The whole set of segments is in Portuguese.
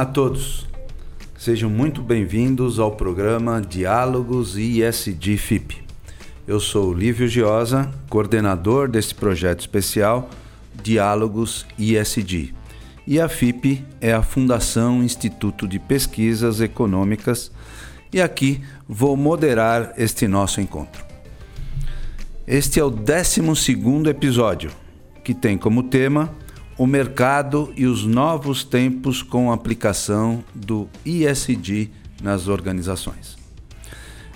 Olá a todos. Sejam muito bem-vindos ao programa Diálogos ISD FIP. Eu sou Lívio Giosa, coordenador deste projeto especial Diálogos ISD. E a FIP é a Fundação Instituto de Pesquisas Econômicas, e aqui vou moderar este nosso encontro. Este é o 12 episódio, que tem como tema o mercado e os novos tempos com a aplicação do ISD nas organizações.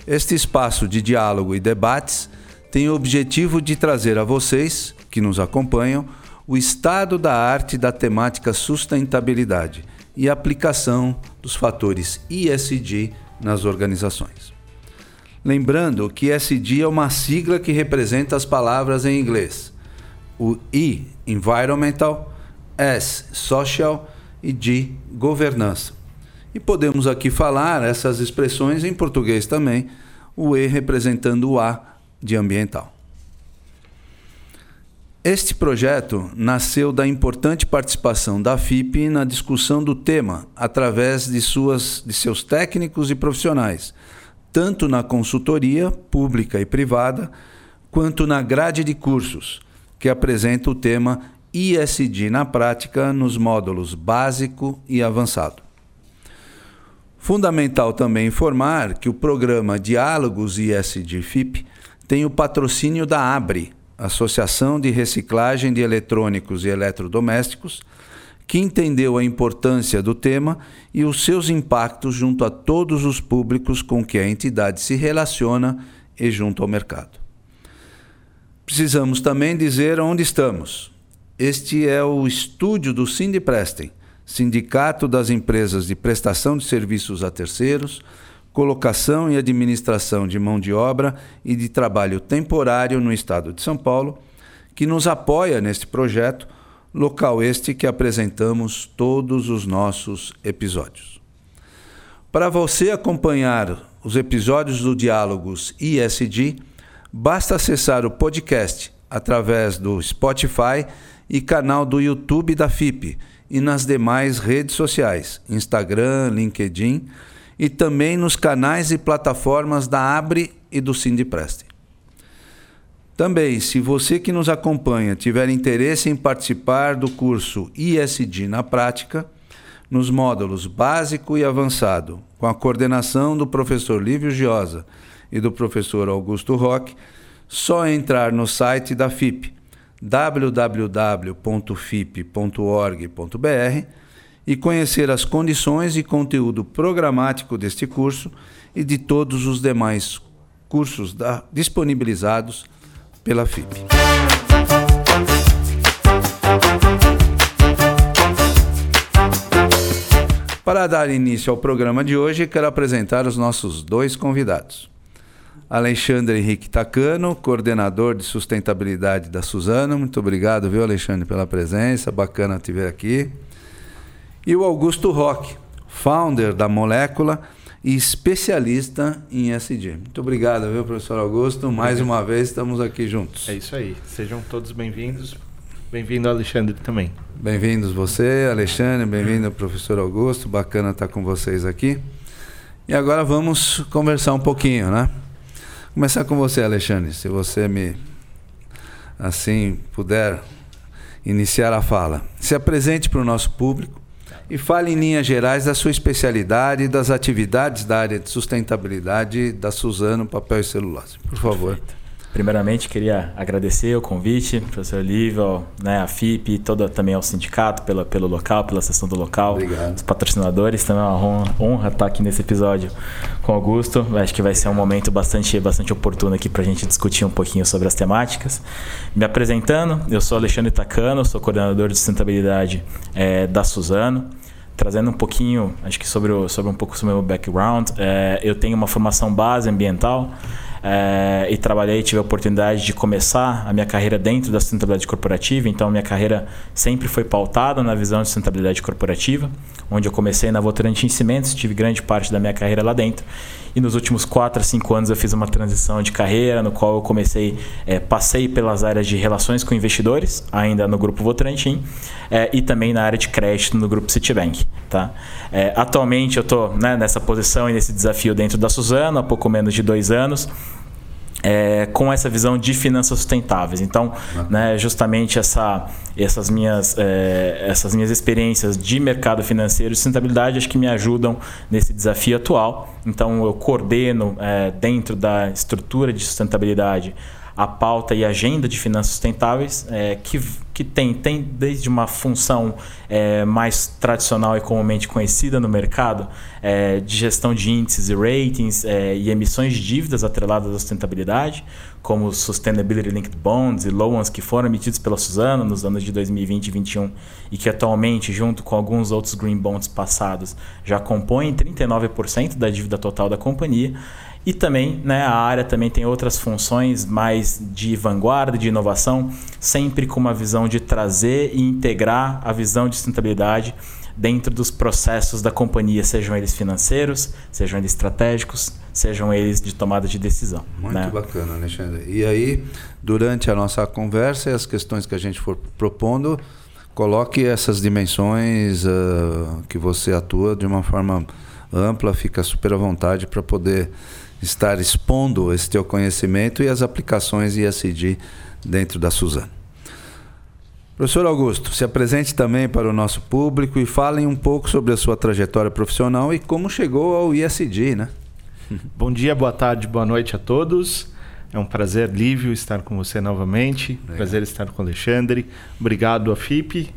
Este espaço de diálogo e debates tem o objetivo de trazer a vocês, que nos acompanham, o estado da arte da temática sustentabilidade e aplicação dos fatores ISD nas organizações. Lembrando que SD é uma sigla que representa as palavras em inglês. O I, environmental, S, social e G, governança. E podemos aqui falar essas expressões em português também, o E representando o A de ambiental. Este projeto nasceu da importante participação da FIP na discussão do tema através de, suas, de seus técnicos e profissionais, tanto na consultoria pública e privada, quanto na grade de cursos, que apresenta o tema ISD na prática nos módulos básico e avançado. Fundamental também informar que o programa Diálogos ISD FIP tem o patrocínio da ABRE, Associação de Reciclagem de Eletrônicos e Eletrodomésticos, que entendeu a importância do tema e os seus impactos junto a todos os públicos com que a entidade se relaciona e junto ao mercado. Precisamos também dizer onde estamos. Este é o estúdio do Sindiprestem, Sindicato das Empresas de Prestação de Serviços a Terceiros, Colocação e Administração de Mão de Obra e de Trabalho Temporário no Estado de São Paulo, que nos apoia neste projeto, local este que apresentamos todos os nossos episódios. Para você acompanhar os episódios do Diálogos ISD, basta acessar o podcast através do Spotify e canal do YouTube da FIP e nas demais redes sociais, Instagram, LinkedIn e também nos canais e plataformas da Abre e do Sindipreste. Também, se você que nos acompanha tiver interesse em participar do curso ISD na prática, nos módulos básico e avançado, com a coordenação do professor Lívio Giosa e do professor Augusto Roque, só entrar no site da FIP www.fip.org.br e conhecer as condições e conteúdo programático deste curso e de todos os demais cursos da, disponibilizados pela FIP. Para dar início ao programa de hoje, quero apresentar os nossos dois convidados. Alexandre Henrique Tacano, coordenador de sustentabilidade da Suzano. Muito obrigado, viu, Alexandre, pela presença. Bacana te ver aqui. E o Augusto Roque, founder da Molécula e especialista em SD. Muito obrigado, viu, professor Augusto? Mais uma vez estamos aqui juntos. É isso aí. Sejam todos bem-vindos. Bem-vindo, Alexandre, também. Bem-vindos você, Alexandre. Bem-vindo, professor Augusto. Bacana estar com vocês aqui. E agora vamos conversar um pouquinho, né? Começar com você, Alexandre, se você me assim puder iniciar a fala. Se apresente para o nosso público e fale em linhas gerais da sua especialidade e das atividades da área de sustentabilidade da Suzano Papel e Celulose. Por favor. Perfeito. Primeiramente, queria agradecer o convite, professor Lívio, né, a FIP, toda também ao sindicato pela, pelo local, pela sessão do local, Obrigado. os patrocinadores. Também é uma honra, honra estar aqui nesse episódio com o Augusto. Acho que vai ser um momento bastante, bastante oportuno aqui para a gente discutir um pouquinho sobre as temáticas. Me apresentando, eu sou Alexandre Tacano, sou coordenador de sustentabilidade é, da Suzano trazendo um pouquinho, acho que sobre, o, sobre um pouco sobre o meu background, é, eu tenho uma formação base ambiental, é, e trabalhei, tive a oportunidade de começar a minha carreira dentro da sustentabilidade corporativa. Então, minha carreira sempre foi pautada na visão de sustentabilidade corporativa, onde eu comecei na Votorantim Cimentos, tive grande parte da minha carreira lá dentro. e nos últimos 4 a 5 anos eu fiz uma transição de carreira no qual eu comecei, é, passei pelas áreas de relações com investidores, ainda no grupo Votorantim, é, e também na área de crédito no grupo Citibank. Tá? É, atualmente eu estou né, nessa posição e nesse desafio dentro da Suzano há pouco menos de dois anos é, com essa visão de finanças sustentáveis. Então, uhum. né, justamente essa, essas, minhas, é, essas minhas experiências de mercado financeiro e sustentabilidade acho que me ajudam nesse desafio atual. Então, eu coordeno é, dentro da estrutura de sustentabilidade a pauta e agenda de finanças sustentáveis, é, que, que tem, tem desde uma função é, mais tradicional e comumente conhecida no mercado, é, de gestão de índices e ratings é, e emissões de dívidas atreladas à sustentabilidade, como Sustainability Linked Bonds e loans que foram emitidos pela Suzano nos anos de 2020 e 2021 e que atualmente, junto com alguns outros green bonds passados, já compõem 39% da dívida total da companhia. E também né, a área também tem outras funções mais de vanguarda, de inovação, sempre com uma visão de trazer e integrar a visão de sustentabilidade dentro dos processos da companhia, sejam eles financeiros, sejam eles estratégicos, sejam eles de tomada de decisão. Muito né? bacana, Alexandre. E aí, durante a nossa conversa e as questões que a gente for propondo, coloque essas dimensões uh, que você atua de uma forma ampla, fica super à vontade para poder estar expondo esse teu conhecimento e as aplicações ISD dentro da Suzano. Professor Augusto, se apresente também para o nosso público e falem um pouco sobre a sua trajetória profissional e como chegou ao ISD, né? Bom dia, boa tarde, boa noite a todos. É um prazer, Lívio, estar com você novamente. Legal. Prazer estar com o Alexandre. Obrigado à FIP,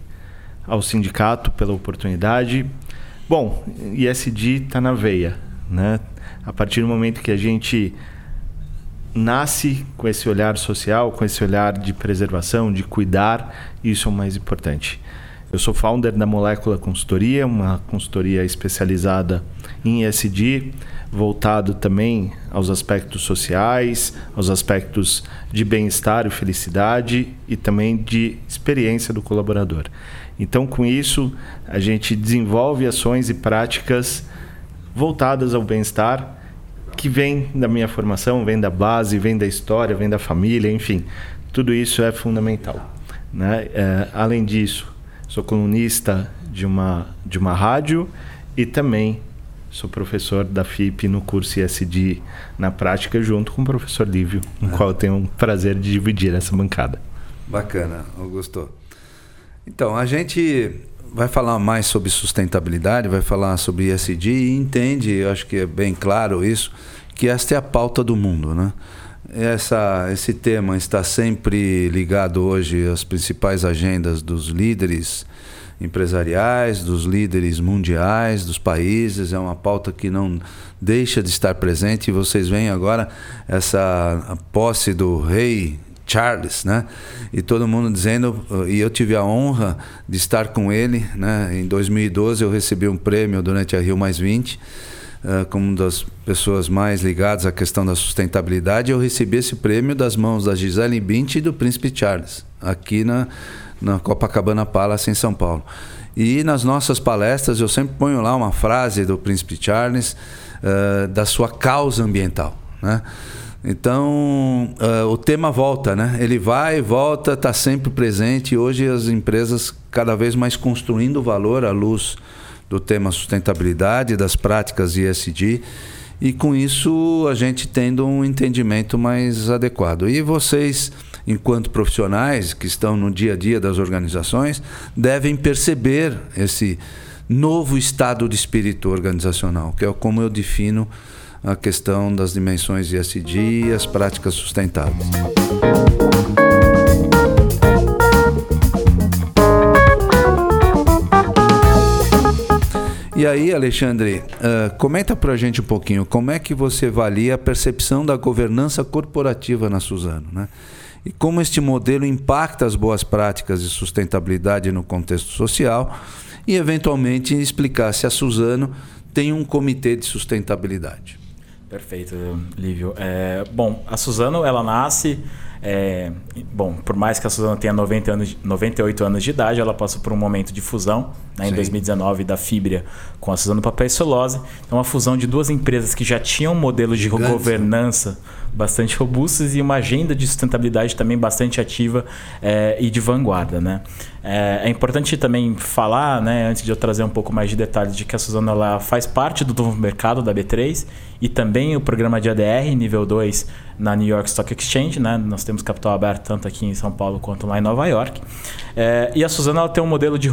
ao sindicato pela oportunidade. Bom, ISD está na veia, né? A partir do momento que a gente nasce com esse olhar social, com esse olhar de preservação, de cuidar, isso é o mais importante. Eu sou founder da Molécula Consultoria, uma consultoria especializada em ESG, voltado também aos aspectos sociais, aos aspectos de bem-estar e felicidade e também de experiência do colaborador. Então, com isso, a gente desenvolve ações e práticas voltadas ao bem-estar que vem da minha formação, vem da base, vem da história, vem da família, enfim, tudo isso é fundamental. Né? É, além disso, sou colunista de uma, de uma rádio e também sou professor da FIP no curso ISD na prática, junto com o professor Lívio, no é. qual eu tenho o prazer de dividir essa bancada. Bacana, Augusto. Então, a gente vai falar mais sobre sustentabilidade, vai falar sobre ESG e entende, eu acho que é bem claro isso, que esta é a pauta do mundo, né? Essa, esse tema está sempre ligado hoje às principais agendas dos líderes empresariais, dos líderes mundiais, dos países. É uma pauta que não deixa de estar presente. E vocês veem agora essa posse do rei Charles, né? E todo mundo dizendo, e eu tive a honra de estar com ele, né? Em 2012 eu recebi um prêmio durante a Rio Mais 20, uh, como uma das pessoas mais ligadas à questão da sustentabilidade. Eu recebi esse prêmio das mãos da Gisele Bündchen e do Príncipe Charles, aqui na, na Copacabana Palace, em São Paulo. E nas nossas palestras eu sempre ponho lá uma frase do Príncipe Charles uh, da sua causa ambiental, né? Então, uh, o tema volta, né? Ele vai volta, está sempre presente. Hoje as empresas cada vez mais construindo valor à luz do tema sustentabilidade, das práticas ISD. E com isso a gente tendo um entendimento mais adequado. E vocês, enquanto profissionais que estão no dia a dia das organizações, devem perceber esse novo estado de espírito organizacional, que é como eu defino a questão das dimensões ISD e as práticas sustentáveis. E aí, Alexandre, uh, comenta para a gente um pouquinho como é que você avalia a percepção da governança corporativa na Suzano, né? E como este modelo impacta as boas práticas de sustentabilidade no contexto social e, eventualmente, explicar se a Suzano tem um comitê de sustentabilidade. Perfeito, Lívio. É, bom, a Suzano ela nasce é, bom, por mais que a Suzano tenha 90 anos, 98 anos de idade, ela passou por um momento de fusão né, em 2019 da Fibria com a Suzano Papel e Celulose. Então, uma fusão de duas empresas que já tinham um modelo de Gigantes, governança. Bastante robustas e uma agenda de sustentabilidade também bastante ativa é, e de vanguarda. Né? É, é, importante também falar, né, antes de eu trazer um pouco mais de detalhes, de que a Suzano ela faz parte do novo mercado da B3 e também o programa de ADR nível 2 na New York Stock Exchange. Né? Nós temos capital aberto tanto aqui em São Paulo quanto lá em Nova York. É, e a Suzano ela tem um modelo de,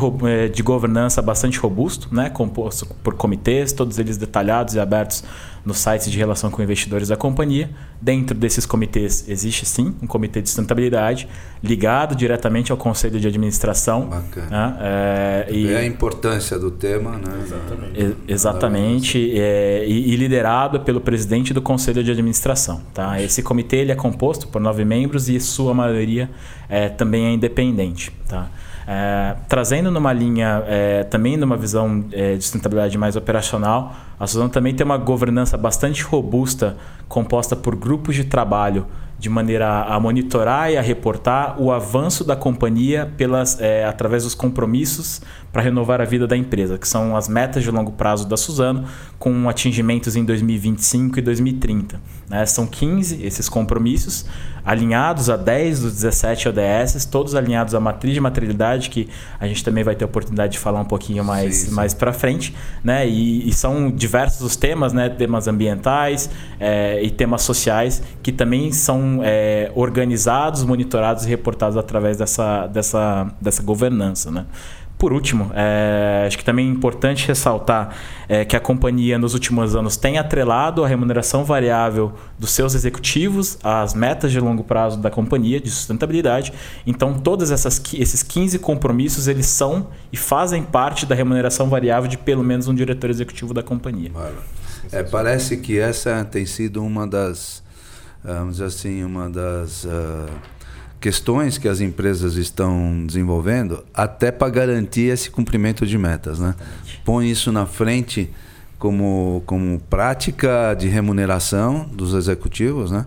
de governança bastante robusto, né? composto por comitês, todos eles detalhados e abertos no site de relação com investidores da companhia. Dentro desses comitês existe sim um comitê de sustentabilidade ligado diretamente ao conselho de administração. Bacana. Né? É, e, a importância do tema, né? Exatamente. exatamente é, e, e, liderado pelo presidente do conselho de administração. Tá? Esse comitê ele é composto por nove membros e sua maioria é, também é independente. Tá? É, trazendo numa linha, é, também numa visão é, de sustentabilidade mais operacional, a Suzano também tem uma governança bastante robusta, composta por grupos de trabalho, de maneira a monitorar e a reportar o avanço da companhia pelas, é, através dos compromissos para renovar a vida da empresa, que são as metas de longo prazo da Suzano, com atingimentos em 2025 e 2030. Né? São 15 esses compromissos, alinhados a 10 dos 17 ODS, todos alinhados à matriz de materialidade, que a gente também vai ter a oportunidade de falar um pouquinho mais, mais para frente. Né? E, e, são diversos os temas, né? temas ambientais é, e temas sociais, que também são é, organizados, monitorados e reportados através dessa, dessa, dessa governança. Né? Por último, é, acho que também é importante ressaltar é, que a companhia nos últimos anos tem atrelado a remuneração variável dos seus executivos às metas de longo prazo da companhia de sustentabilidade. Então, todos esses 15 compromissos eles são e fazem parte da remuneração variável de pelo menos um diretor executivo da companhia. É, parece que essa tem sido uma das, vamos dizer assim, uma das uh questões que as empresas estão desenvolvendo até para garantir esse cumprimento de metas. Né? Põe isso na frente como, como prática de remuneração dos executivos, né?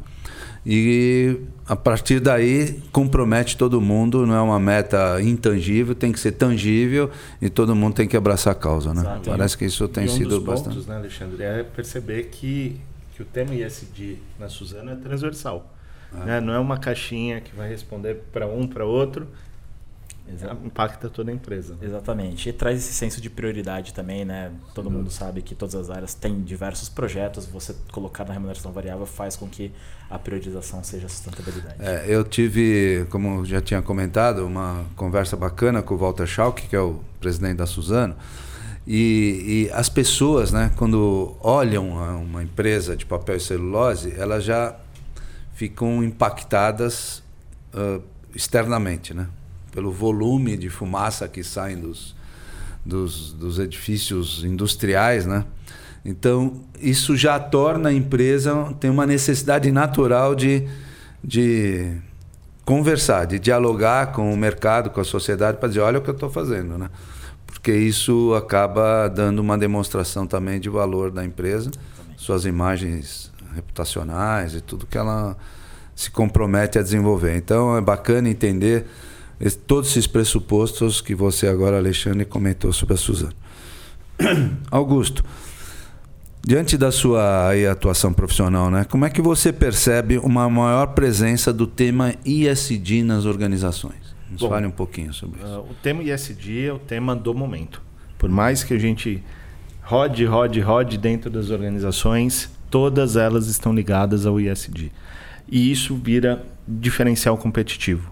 E a partir daí compromete todo mundo, não é uma meta intangível, tem que ser tangível e todo mundo tem que abraçar a causa, né? Exato. Parece que isso tem e um sido dos bastante. Pontos, né, Alexandre, é perceber que, que o tema ISD na Suzano é transversal. Ah. Né? Não é uma caixinha que vai responder para um, para outro. Exato. Impacta toda a empresa. Exatamente. E traz esse senso de prioridade também, né? Todo mundo sabe que todas as áreas têm diversos projetos. Você colocar na remuneração variável faz com que a priorização seja a sustentabilidade. É, eu tive, como já tinha comentado, uma conversa bacana com o Walter Schalk, que é o presidente da Suzano. E, e, as pessoas, né, quando olham uma empresa de papel e celulose, ela já ficam impactadas uh, externamente, né? pelo volume de fumaça que sai dos, dos, dos edifícios industriais. Né? Então, isso já torna a empresa, tem uma necessidade natural de, de conversar, de dialogar com o mercado, com a sociedade, para dizer: olha o que eu estou fazendo. Né? Porque isso acaba dando uma demonstração também de valor da empresa, suas imagens reputacionais e tudo que ela se compromete a desenvolver. Então é bacana entender esse, todos esses pressupostos que você agora, Alexandre, comentou sobre a Suzana. Augusto, diante da sua aí, atuação profissional, né, como é que você percebe uma maior presença do tema ISD nas organizações? Nos Bom, fale um pouquinho sobre isso. Uh, o tema ISD é o tema do momento. Por mais que a gente rode, rode, rode dentro das organizações, todas elas estão ligadas ao ISD. E isso vira diferencial competitivo.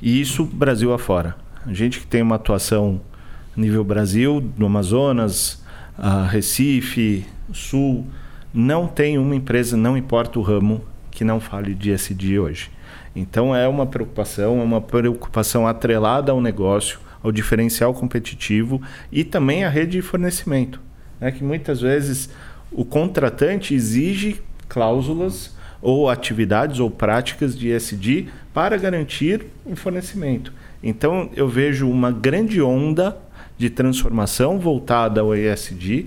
E isso Brasil afora. A gente que tem uma atuação nível Brasil, no Amazonas, Recife, Sul, não tem uma empresa, não importa o ramo, que não fale de SD hoje. Então é uma preocupação, é uma preocupação atrelada ao negócio, ao diferencial competitivo e também à rede de fornecimento. Né? Que muitas vezes o contratante exige cláusulas ou atividades ou práticas de ESG para garantir o fornecimento. Então eu vejo uma grande onda de transformação voltada ao ESG,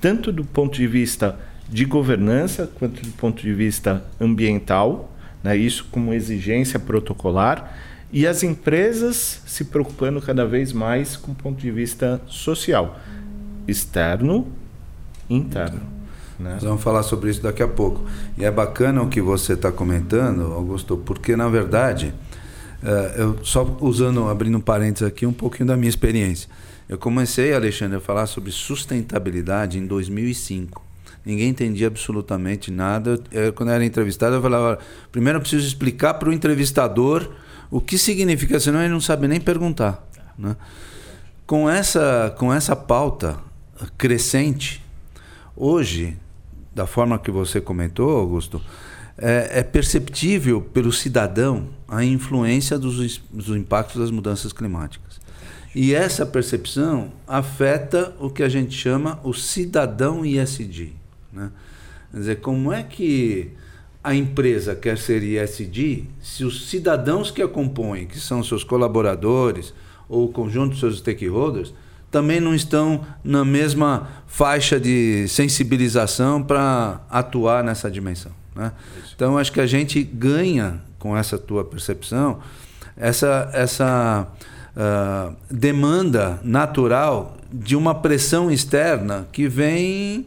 tanto do ponto de vista de governança quanto do ponto de vista ambiental, né? isso como exigência protocolar, e as empresas se preocupando cada vez mais com o ponto de vista social, externo e interno. Né? Nós vamos falar sobre isso daqui a pouco. E é bacana o que você está comentando, Augusto, porque na verdade, uh, eu só usando, abrindo um parênteses aqui, um pouquinho da minha experiência. Eu comecei, Alexandre, a falar sobre sustentabilidade em 2005 ninguém entendia absolutamente nada. Eu, quando eu era entrevistado, eu falava: primeiro eu preciso explicar para o entrevistador o que significa, senão ele não sabe nem perguntar. Né? Com, essa, com essa pauta crescente, hoje, da forma que você comentou, Augusto, é, é perceptível pelo cidadão a influência dos, dos impactos das mudanças climáticas. E essa percepção afeta o que a gente chama o cidadão ISD. Né? Quer dizer, como é que a empresa quer ser ISD se os cidadãos que a compõem, que são seus colaboradores ou o conjunto de seus stakeholders, também não estão na mesma faixa de sensibilização para atuar nessa dimensão. Né? Então, acho que a gente ganha com essa tua percepção essa, essa uh, demanda natural de uma pressão externa que vem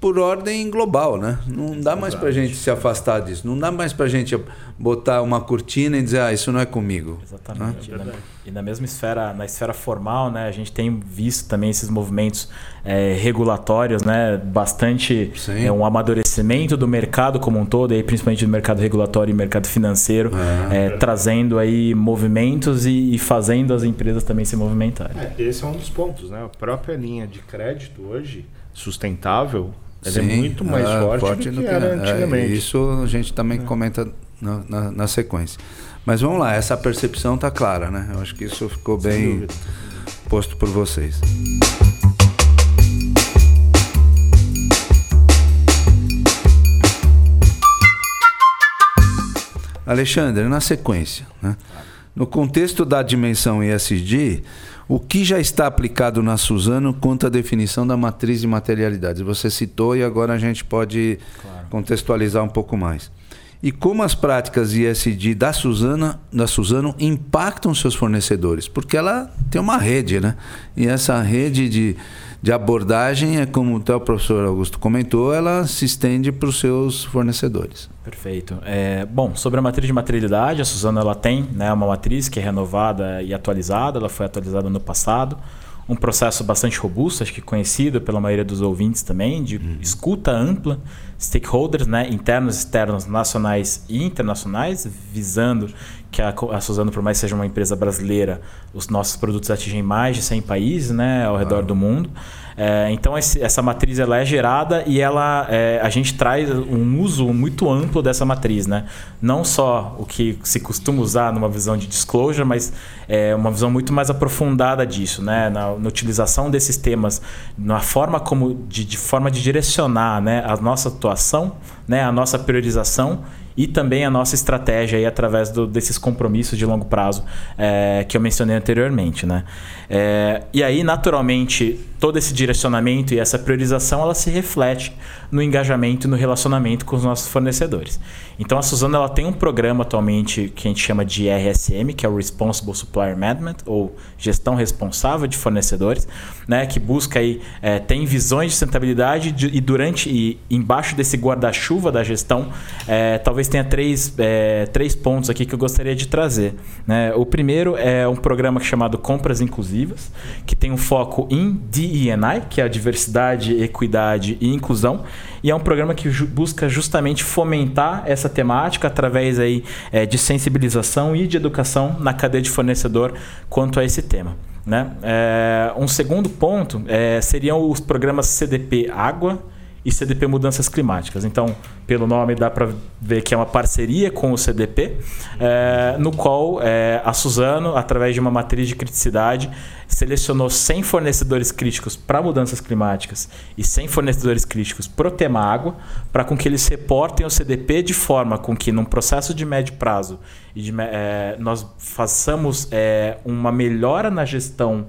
por ordem global, né? Não dá mais para a gente se afastar disso. Não dá mais para a gente botar uma cortina e dizer, ah, isso não é comigo. Exatamente. Né? E, na, mesma esfera, na esfera formal, né, a gente tem visto também esses movimentos é, regulatórios, né, bastante é, um amadurecimento do mercado como um todo, aí principalmente do mercado regulatório e mercado financeiro, é. é trazendo aí movimentos e, e, fazendo as empresas também se movimentarem. É, esse é um dos pontos, né? A própria linha de crédito hoje sustentável ela é Sim, é muito mais é, forte, forte, do que, que era antigamente. É, isso a gente também é. comenta na, na, na, sequência. Mas vamos lá, essa percepção está clara, né? Eu acho que isso ficou bem posto por vocês. Alexandre, na sequência, né? no contexto da dimensão ESG, o que já está aplicado na Suzano quanto à definição da matriz de materialidades? Você citou e agora a gente pode claro. contextualizar um pouco mais. E como as práticas ISD da Suzana, da Suzano impactam seus fornecedores? Porque ela tem uma rede, né? E essa rede de de abordagem é como até o professor Augusto comentou, ela se estende para os seus fornecedores. Perfeito. É, bom, sobre a matriz de materialidade, a Suzana ela tem né, uma matriz que é renovada e atualizada, ela foi atualizada no passado. Um processo bastante robusto, acho que conhecido pela maioria dos ouvintes também, de uhum. escuta ampla, stakeholders né, internos, externos, nacionais e internacionais, visando que a, a Suzano, por mais seja uma empresa brasileira, os nossos produtos atingem mais de 100 países né, ao redor ah. do mundo. É, então esse, essa matriz ela é gerada e ela, é, a gente traz um uso muito amplo dessa matriz. Né? Não só o que se costuma usar numa visão de disclosure, mas é uma visão muito mais aprofundada disso, né? na, na utilização desses temas, na forma como de, de forma de direcionar né, a nossa atuação, né, a nossa priorização e também a nossa estratégia aí através do, desses compromissos de longo prazo é, que eu mencionei anteriormente. Né? É, e aí, naturalmente, todo esse direcionamento e essa priorização ela se reflete no engajamento e no relacionamento com os nossos fornecedores. Então a Suzano ela tem um programa atualmente que a gente chama de RSM, que é o Responsible Supplier Management, ou gestão responsável de fornecedores, né, que busca aí, é, tem visões de sustentabilidade de, e durante e embaixo desse guarda-chuva da gestão, é, talvez tenha três, é, três pontos aqui que eu gostaria de trazer. Né? O primeiro é um programa chamado Compras Inclusivas, que tem um foco em DE&I, que é a diversidade, equidade e inclusão, e é um programa que ju busca justamente fomentar essa temática através aí, é, de sensibilização e de educação na cadeia de fornecedor quanto a esse tema. Né? É, um segundo ponto é, seriam os programas CDP Água, e CDP Mudanças Climáticas. Então, pelo nome dá para ver que é uma parceria com o CDP, é, no qual é, a Suzano, através de uma matriz de criticidade, selecionou 100 fornecedores críticos para mudanças climáticas e 100 fornecedores críticos para o tema água, para com que eles reportem o CDP de forma com que, num processo de médio prazo, de, é, nós façamos uma melhora na gestão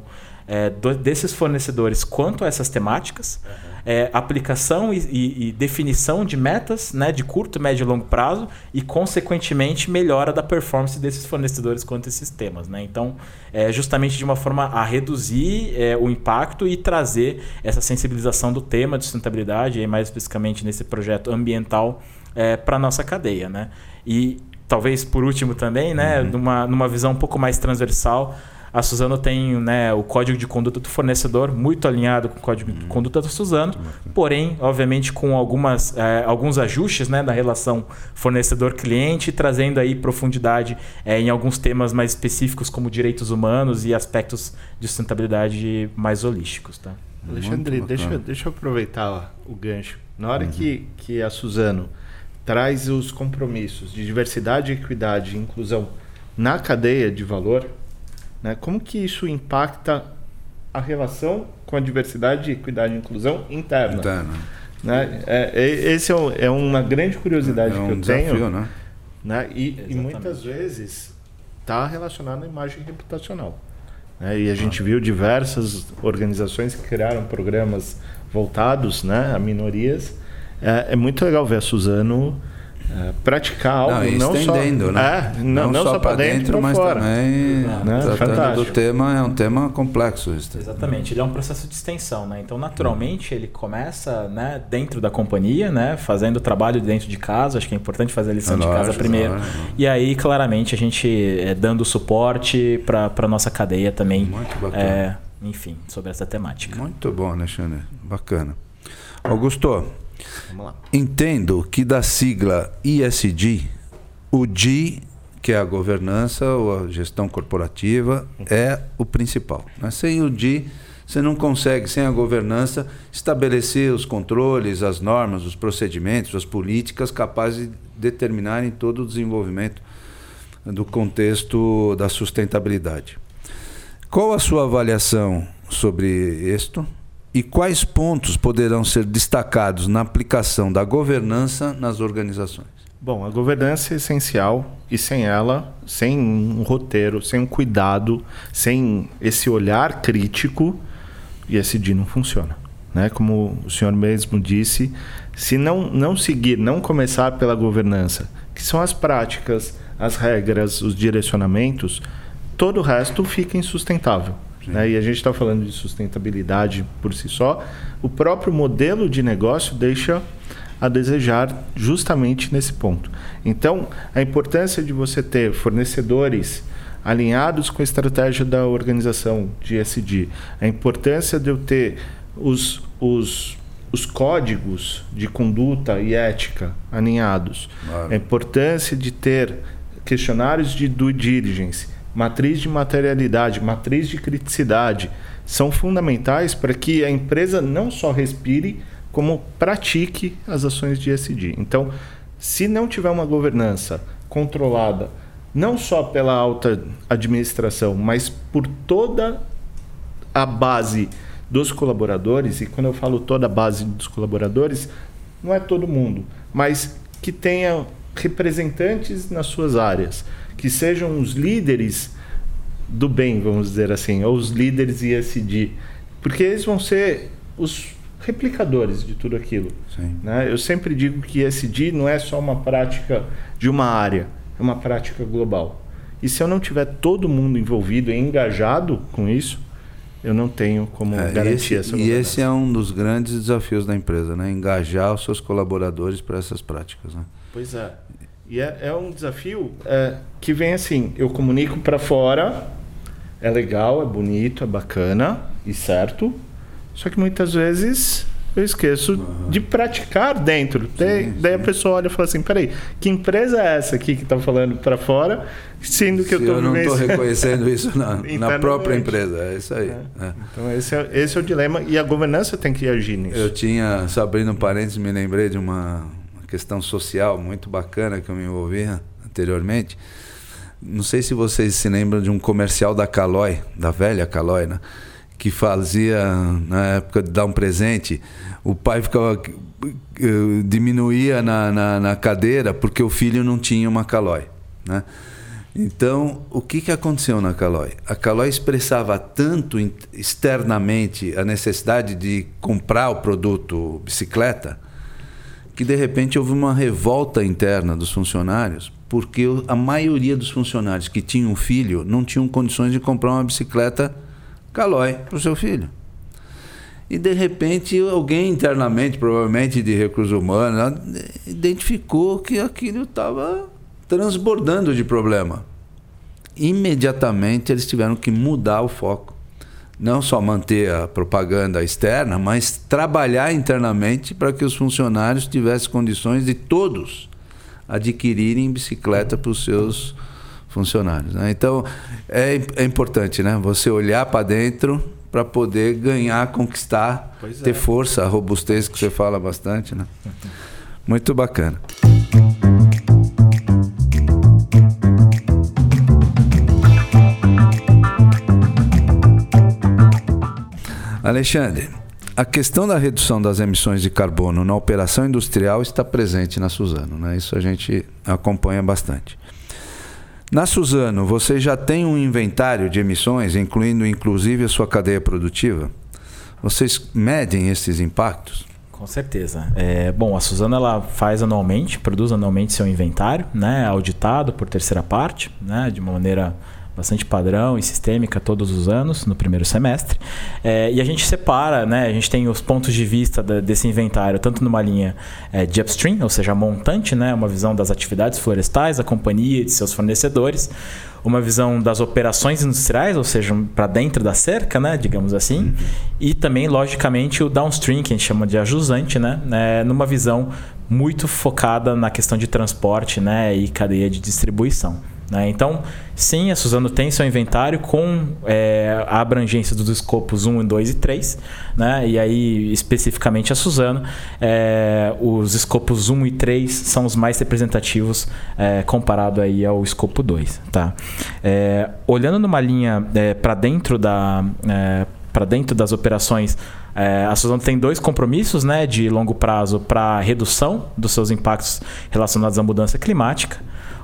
do, desses fornecedores quanto a essas temáticas. Uhum é, aplicação e, e, e, definição de metas né, de curto, médio e longo prazo e, consequentemente, melhora da performance desses fornecedores quanto a esses temas. Né? Então, é justamente de uma forma a reduzir é, o impacto e trazer essa sensibilização do tema de sustentabilidade, e mais especificamente nesse projeto ambiental, é, para a nossa cadeia. Né? E talvez por último também, né, uhum. numa, numa visão um pouco mais transversal, a Suzano tem né, o código de conduta do fornecedor muito alinhado com o código de uhum. conduta da Suzano, porém, obviamente, com algumas, é, alguns ajustes né, na relação fornecedor-cliente, trazendo aí profundidade é, em alguns temas mais específicos, como direitos humanos e aspectos de sustentabilidade mais holísticos. Tá? Alexandre, deixa, deixa eu aproveitar o gancho. Na hora uhum. que, que a Suzano traz os compromissos de diversidade, equidade e inclusão na cadeia de valor, né? Como que isso impacta a relação com a diversidade, equidade e inclusão interna? Interna. Né? É, é, esse é, é, uma grande curiosidade é um que eu desafio, tenho. Né? Né? E, e, muitas vezes está relacionado à imagem reputacional. Né? E a gente viu diversas organizações que criaram programas voltados né, a minorias. É, é muito legal ver a Suzano praticar algo não, não estendendo, só, né? É, não, não, não, só, para dentro, dentro mas fora. também né? tratando do tema é um tema complexo. Isso. Exatamente, ele é um processo de extensão, né? Então, naturalmente, ele começa, né, dentro da companhia, né, fazendo o trabalho dentro de casa. Acho que é importante fazer a lição é de lógico, casa primeiro. É e aí, claramente, a gente é, dando suporte para a nossa cadeia também. Muito bacana. É, enfim, sobre essa temática. Muito bom, Alexandre. Bacana. Augusto, Vamos lá. Entendo que da sigla ISD, o G, que é a governança ou a gestão corporativa, é o principal. Né? Sem o G, você não consegue, sem a governança, estabelecer os controles, as normas, os procedimentos, as políticas capazes de determinarem todo o desenvolvimento do contexto da sustentabilidade. Qual a sua avaliação sobre isto? E quais pontos poderão ser destacados na aplicação da governança nas organizações? Bom, a governança é essencial e sem ela, sem um roteiro, sem um cuidado, sem esse olhar crítico, o ISD não funciona. Né? Como o senhor mesmo disse, se não, não seguir, não começar pela governança, que são as práticas, as regras, os direcionamentos, todo o resto fica insustentável. Né? E a gente está falando de sustentabilidade por si só. O próprio modelo de negócio deixa a desejar justamente nesse ponto. Então, a importância de você ter fornecedores alinhados com a estratégia da organização de SD, a importância de eu ter os, os, os códigos de conduta e ética alinhados, claro. a importância de ter questionários de due diligence matriz de materialidade, matriz de criticidade, são fundamentais para que a empresa não só respire, como pratique as ações de ESG. Então, se não tiver uma governança controlada, não só pela alta administração, mas por toda a base dos colaboradores, e quando eu falo toda a base dos colaboradores, não é todo mundo, mas que tenha representantes nas suas áreas, que sejam os líderes do bem, vamos dizer assim, ou os líderes ISD, porque eles vão ser os replicadores de tudo aquilo. Né? Eu sempre digo que ISD não é só uma prática de uma área, é uma prática global. E se eu não tiver todo mundo envolvido e engajado com isso, eu não tenho como é, garantir esse, essa E esse é um dos grandes desafios da empresa, né? Engajar os seus colaboradores para essas práticas. Né? Pois é. E é, é um desafio é, que vem assim, eu comunico para fora, é legal, é bonito, é bacana e certo, só que muitas vezes eu esqueço uhum. de praticar dentro. Sim, daí, sim. daí, a pessoa olha e fala assim: peraí, que empresa é essa aqui que está falando para fora, sendo que Se eu, tô eu não estou reconhecendo isso na, na própria empresa. É isso aí. É. É. Então, esse é, esse é o dilema e a governança tem que agir nisso. Eu tinha, só abrindo um parênteses, me lembrei de uma questão social muito bacana que eu me envolvi anteriormente. Não sei se vocês se lembram de um comercial da Caloi, da velha Caloi, né? que fazia, na época de dar um presente, o pai ficava diminuía na, na, na, cadeira porque o filho não tinha uma calói. Né? Então, o que, que aconteceu na Calói? A Calói expressava tanto externamente a necessidade de comprar o produto bicicleta que de repente houve uma revolta interna dos funcionários, porque a maioria dos funcionários que tinham filho não tinham condições de comprar uma bicicleta Calói para o seu filho. E de repente alguém internamente, provavelmente de recursos humanos, identificou que aquilo estava transbordando de problema. Imediatamente eles tiveram que mudar o foco não só manter a propaganda externa, mas trabalhar internamente para que os funcionários tivessem condições de todos adquirirem bicicleta para os seus funcionários. Né? Então é, é importante, né? Você olhar para dentro para poder ganhar, conquistar, ter é. força, a robustez que você fala bastante, né? Muito bacana. Alexandre, a questão da redução das emissões de carbono na operação industrial está presente na Suzano, né? Isso a gente acompanha bastante. Na Suzano, você já tem um inventário de emissões, incluindo inclusive a sua cadeia produtiva? Vocês medem esses impactos? Com certeza. É, bom, a Suzano ela faz anualmente, produz anualmente seu inventário, né, auditado por terceira parte, né, de uma maneira bastante padrão e sistêmica todos os anos, no primeiro semestre. É, e a gente separa, né, a gente tem os pontos de vista da, desse inventário, tanto numa linha é, de upstream, ou seja, montante, né, uma visão das atividades florestais, da companhia e de seus fornecedores, uma visão das operações industriais, ou seja, para dentro da cerca, né, digamos assim, uhum. e também, logicamente, o downstream, que a gente chama de ajusante, né, né, numa visão muito focada na questão de transporte né, e cadeia de distribuição. Né? Então, sim, a Suzano tem seu inventário com é, a abrangência dos escopos 1, 2 e 3. Né? E aí, especificamente a Suzano, é, os escopos 1 e 3 são os mais representativos é, comparado aí ao escopo 2. Tá? É, olhando numa linha é, para dentro da é, para dentro das operações, é, a Suzano tem dois compromissos né, de longo prazo para redução dos seus impactos relacionados à mudança climática.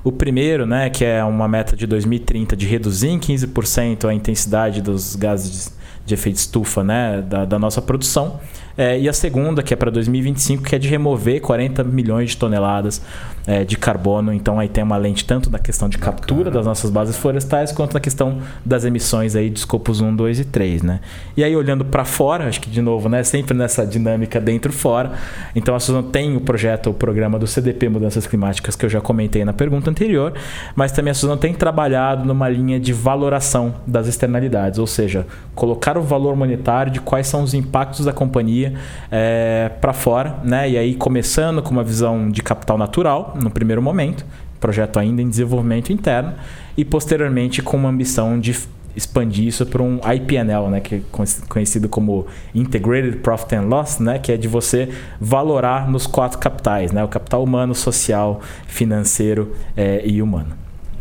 O primeiro, né, que é uma meta de 2030 de reduzir em 15% a intensidade dos gases de efeito estufa né, da, da nossa produção. É, e a segunda, que é para 2025, que é de remover 40 milhões de toneladas é, de carbono. Então aí tem uma lente tanto na questão de captura das nossas bases florestais, quanto na questão das emissões aí de escopos 1, 2 e 3. Né? E aí olhando para fora, acho que de novo, né, sempre nessa dinâmica dentro-fora. Então a Suzano tem o projeto, o programa do CDP Mudanças Climáticas, que eu já comentei na pergunta anterior, mas também a Suzano tem trabalhado numa linha de valoração das externalidades, ou seja, colocar o valor monetário de quais são os impactos da companhia é, para fora, né? E aí começando com uma visão de capital natural no primeiro momento, projeto ainda em desenvolvimento interno, e posteriormente com uma ambição de expandir isso para um IPNL, né, que é conhecido como Integrated Profit and Loss, né, que é de você valorar nos quatro capitais, né, o capital humano, social, financeiro é, e humano.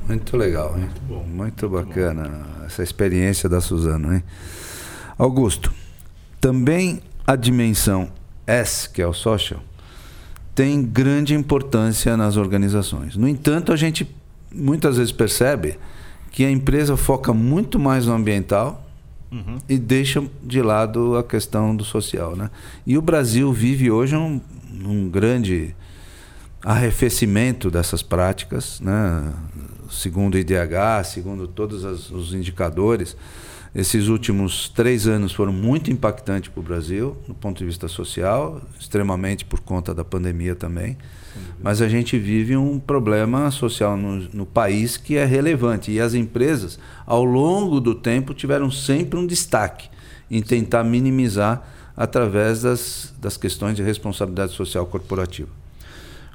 Muito legal, hein? Muito, Muito bacana essa experiência da Suzano, hein? Augusto, também a dimensão S, que é o social, tem grande importância nas organizações. No entanto, a gente muitas vezes percebe que a empresa foca muito mais no ambiental uhum. e deixa de lado a questão do social. Né? E o Brasil vive hoje um, um grande arrefecimento dessas práticas, né? segundo o IDH, segundo todos os indicadores. Esses últimos três anos foram muito impactantes para o Brasil, do ponto de vista social, extremamente por conta da pandemia também. Mas a gente vive um problema social no, no, país que é relevante. E as empresas, ao longo do tempo, tiveram sempre um destaque em tentar minimizar através das, das questões de responsabilidade social corporativa.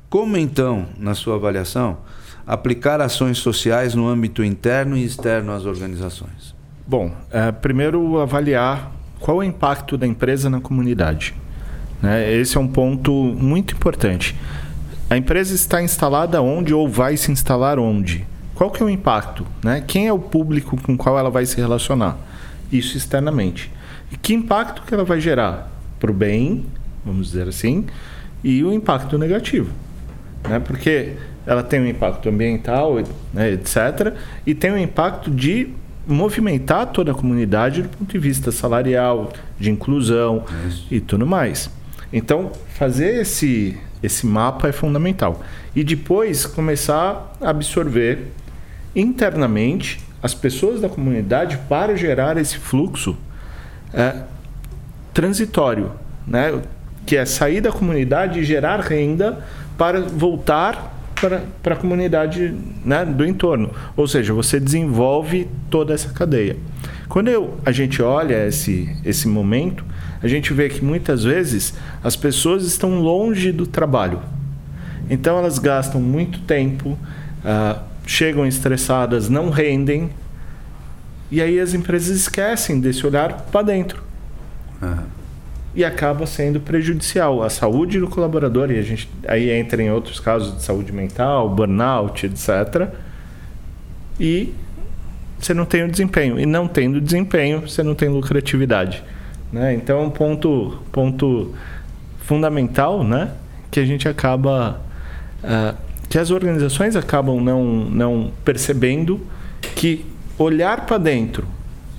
Como então, na sua avaliação, aplicar ações sociais no âmbito interno e externo às organizações? Bom, é, primeiro avaliar qual é o impacto da empresa na comunidade. Né? Esse é um ponto muito importante. A empresa está instalada onde ou vai se instalar onde? Qual que é o impacto? Né? Quem é o público com qual ela vai se relacionar? Isso externamente. E que impacto que ela vai gerar? Para o bem, vamos dizer assim, e o impacto negativo. Né? Porque ela tem um impacto ambiental, né, etc. E tem um impacto de movimentar toda a comunidade do ponto de vista salarial, de inclusão Isso. e tudo mais. Então, fazer esse, esse mapa é fundamental. E depois começar a absorver internamente as pessoas da comunidade para gerar esse fluxo é, transitório, né? que é sair da comunidade e gerar renda para voltar para a comunidade né, do entorno. Ou seja, você desenvolve toda essa cadeia. Quando eu, a gente olha esse, esse momento, a gente vê que muitas vezes as pessoas estão longe do trabalho. Então elas gastam muito tempo, uh, chegam estressadas, não rendem, e aí as empresas esquecem desse olhar para dentro. Uhum e acaba sendo prejudicial à saúde do colaborador. E a gente aí entra em outros casos de saúde mental, burnout, etc. E você não tem o desempenho. E não tendo desempenho, você não tem lucratividade. Né? Então é um ponto, ponto fundamental né? que a gente acaba. Uh, que as organizações acabam não, não percebendo que olhar para dentro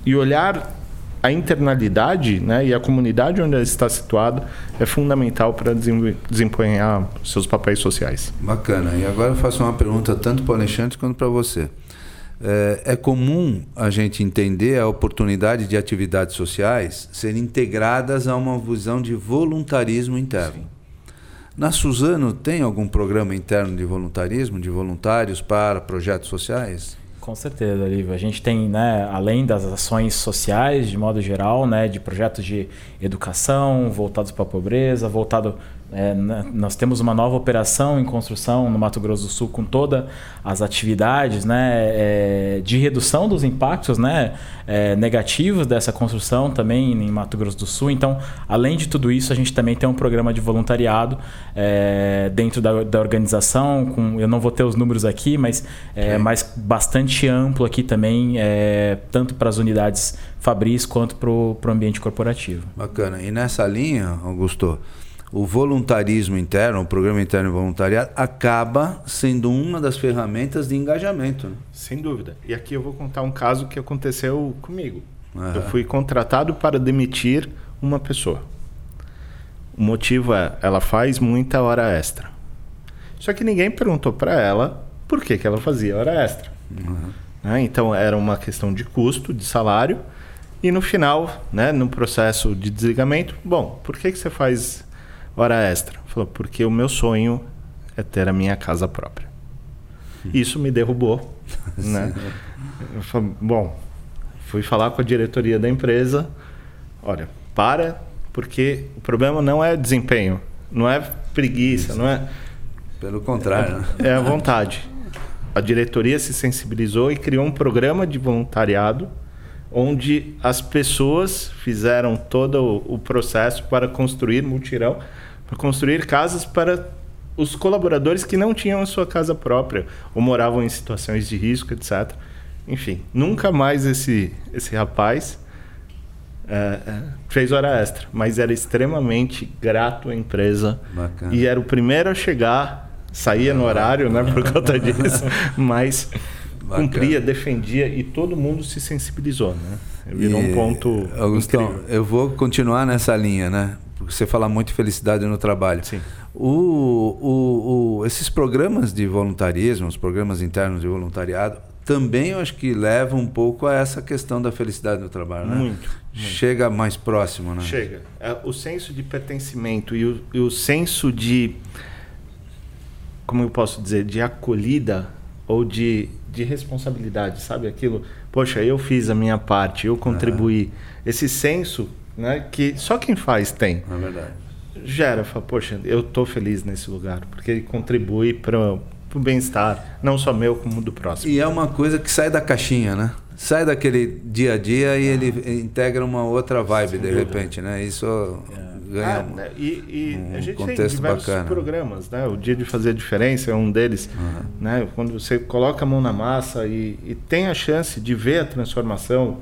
e olhar a internalidade né, e a comunidade onde ela está situada é fundamental para desempenhar seus papéis sociais. Bacana. E agora eu faço uma pergunta tanto para o Alexandre quanto para você. É, é, comum a gente entender a oportunidade de atividades sociais serem integradas a uma visão de voluntarismo interno. Sim. Na Suzano, tem algum programa interno de voluntarismo, de voluntários para projetos sociais? Com certeza, Lívia. A gente tem, né, além das ações sociais, de modo geral, né, de projetos de educação voltados para a pobreza, voltado é, nós temos uma nova operação em construção no Mato Grosso do Sul com todas as atividades né, é, de redução dos impactos né, é, negativos dessa construção também em Mato Grosso do Sul. Então, além de tudo isso, a gente também tem um programa de voluntariado é, dentro da, da, organização. Com, eu não vou ter os números aqui, mas é mas bastante amplo aqui também, é, tanto para as unidades Fabris quanto para o ambiente corporativo. Bacana. E nessa linha, Augusto, o voluntarismo interno, o programa interno voluntariado, acaba sendo uma das ferramentas de engajamento. Né? Sem dúvida. E aqui eu vou contar um caso que aconteceu comigo. Uhum. Eu fui contratado para demitir uma pessoa. O motivo é, ela faz muita hora extra. Só que ninguém perguntou para ela por que, que ela fazia hora extra. Uhum. Né? Então era uma questão de custo, de salário. E no final, né, no processo de desligamento, bom, por que, que você faz hora extra. Falou, porque o meu sonho é ter a minha casa própria. Isso me derrubou. né? Falei, bom, fui falar com a diretoria da empresa. Olha, para, porque o problema não é desempenho, não é preguiça, não é. Pelo contrário. É, é a vontade. A diretoria se sensibilizou e criou um programa de voluntariado onde as pessoas fizeram todo o processo para construir multirão para construir casas para os colaboradores que não tinham a sua casa própria ou moravam em situações de risco, etc. Enfim, nunca mais esse, esse rapaz é, fez hora extra, mas era extremamente grato à empresa Bacana. e era o primeiro a chegar, saía no horário, né, por conta disso, mas Bacana. cumpria, defendia e todo mundo se sensibilizou, né? Virou e, um ponto. Augustão, incrível. eu vou continuar nessa linha, né? porque você fala muito felicidade no trabalho. Sim. O, o, o, esses programas de voluntarismo, os programas internos de voluntariado, também eu acho que levam um pouco a essa questão da felicidade no trabalho, né? Muito. muito. Chega mais próximo, né? Chega. É, o senso de pertencimento e o, e o senso de, como eu posso dizer, de acolhida ou de, de responsabilidade, sabe? Aquilo, poxa, eu fiz a minha parte, eu contribuí. Esse senso né? Que só quem faz tem. É verdade. Gera, fala, poxa, eu tô feliz nesse lugar, porque ele contribui para o bem-estar, não só meu, como do próximo. E é uma coisa que sai da caixinha, né? Sai daquele dia a dia e ele integra uma outra vibe de repente, né? Isso é. Ganha ah, né? e, e um a gente tem diversos bacana. programas, né? O dia de fazer a diferença é um deles, uhum. né? Quando você coloca a mão na massa e, e tem a chance de ver a transformação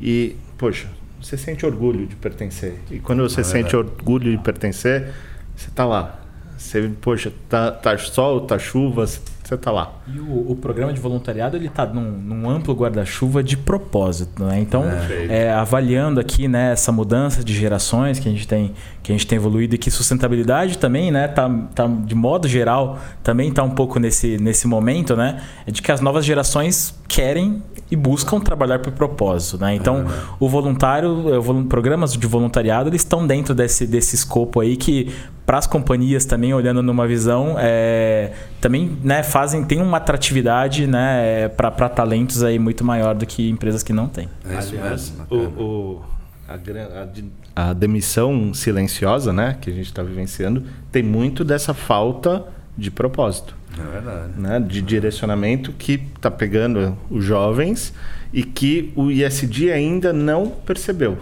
e, poxa, você sente orgulho de pertencer. E quando você é sente orgulho de pertencer, você está lá. Você, poxa, tá, tá sol, tá chuva, você tá lá. E o, o, programa de voluntariado ele está num, num, amplo guarda-chuva de propósito, né? Então, é. É, avaliando aqui né, essa mudança de gerações que a gente tem que a gente tem evoluído e que sustentabilidade também, né, tá, tá de modo geral também está um pouco nesse, nesse momento, né, é de que as novas gerações querem e buscam trabalhar por propósito, né? Então, é. o voluntário, o programas de voluntariado, eles estão dentro desse, desse escopo aí que para as companhias também olhando numa visão é, também né, fazem tem uma atratividade né, para talentos aí muito maior do que empresas que não têm. É isso Aliás, mesmo. O, o, a, a, demissão silenciosa né, que a gente está vivenciando tem muito dessa falta de propósito. É verdade. Né, de direcionamento que está pegando os jovens e que o ISD ainda não percebeu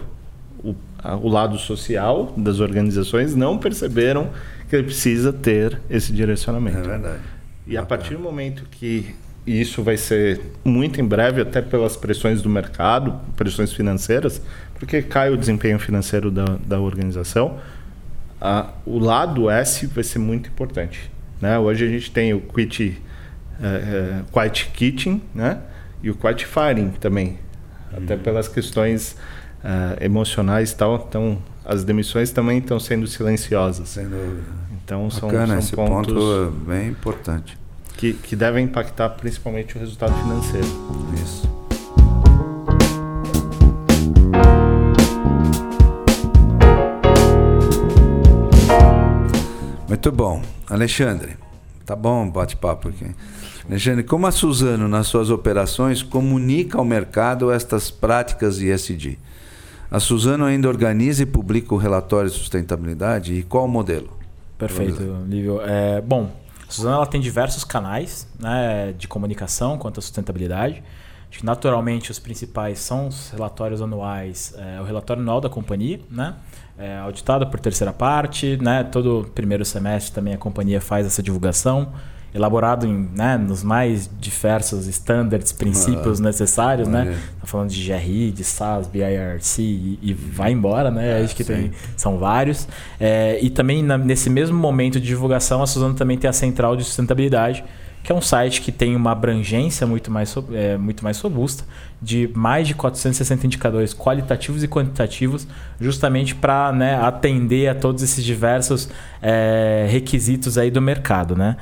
o lado social das organizações não perceberam que ele precisa ter esse direcionamento. É verdade. E a partir do momento que isso vai ser muito em breve, até pelas pressões do mercado, pressões financeiras, porque cai o desempenho financeiro da, da organização, o lado S vai ser muito importante. Né? Hoje a gente tem o Quit, é, é, Quiet Kitchen né? e o Quiet Firing também, uhum. até pelas questões uh, emocionais e tal. Então, as demissões também estão sendo silenciosas. Sem dúvida. Então, são, Bacana, são esse pontos ponto é bem importante. Que, que devem impactar principalmente o resultado financeiro. Isso. Muito bom. Alexandre, tá bom bate-papo aqui. Alexandre, como a Suzano, nas suas operações, comunica ao mercado estas práticas ISD? A Suzano ainda organiza e publica o relatório de sustentabilidade e qual o modelo? Perfeito, Lívio. É, bom, a Suzano ela tem diversos canais né, de comunicação quanto à sustentabilidade. Acho que naturalmente os principais são os relatórios anuais, é, o relatório anual da companhia, né? É, auditado por terceira parte, né? Todo primeiro semestre também a companhia faz essa divulgação elaborado em, né, nos mais diversos standards, princípios ah, necessários, né? Tá falando de GRI, de SASB, IRC e, e vai embora, né? É, Acho que tem, são vários. É, e também na, nesse mesmo momento de divulgação, a Suzano também tem a central de sustentabilidade, que é um site que tem uma abrangência muito mais, é, muito mais robusta, de mais de 460 indicadores qualitativos e quantitativos, justamente para né, atender a todos esses diversos é, requisitos aí do mercado. Né?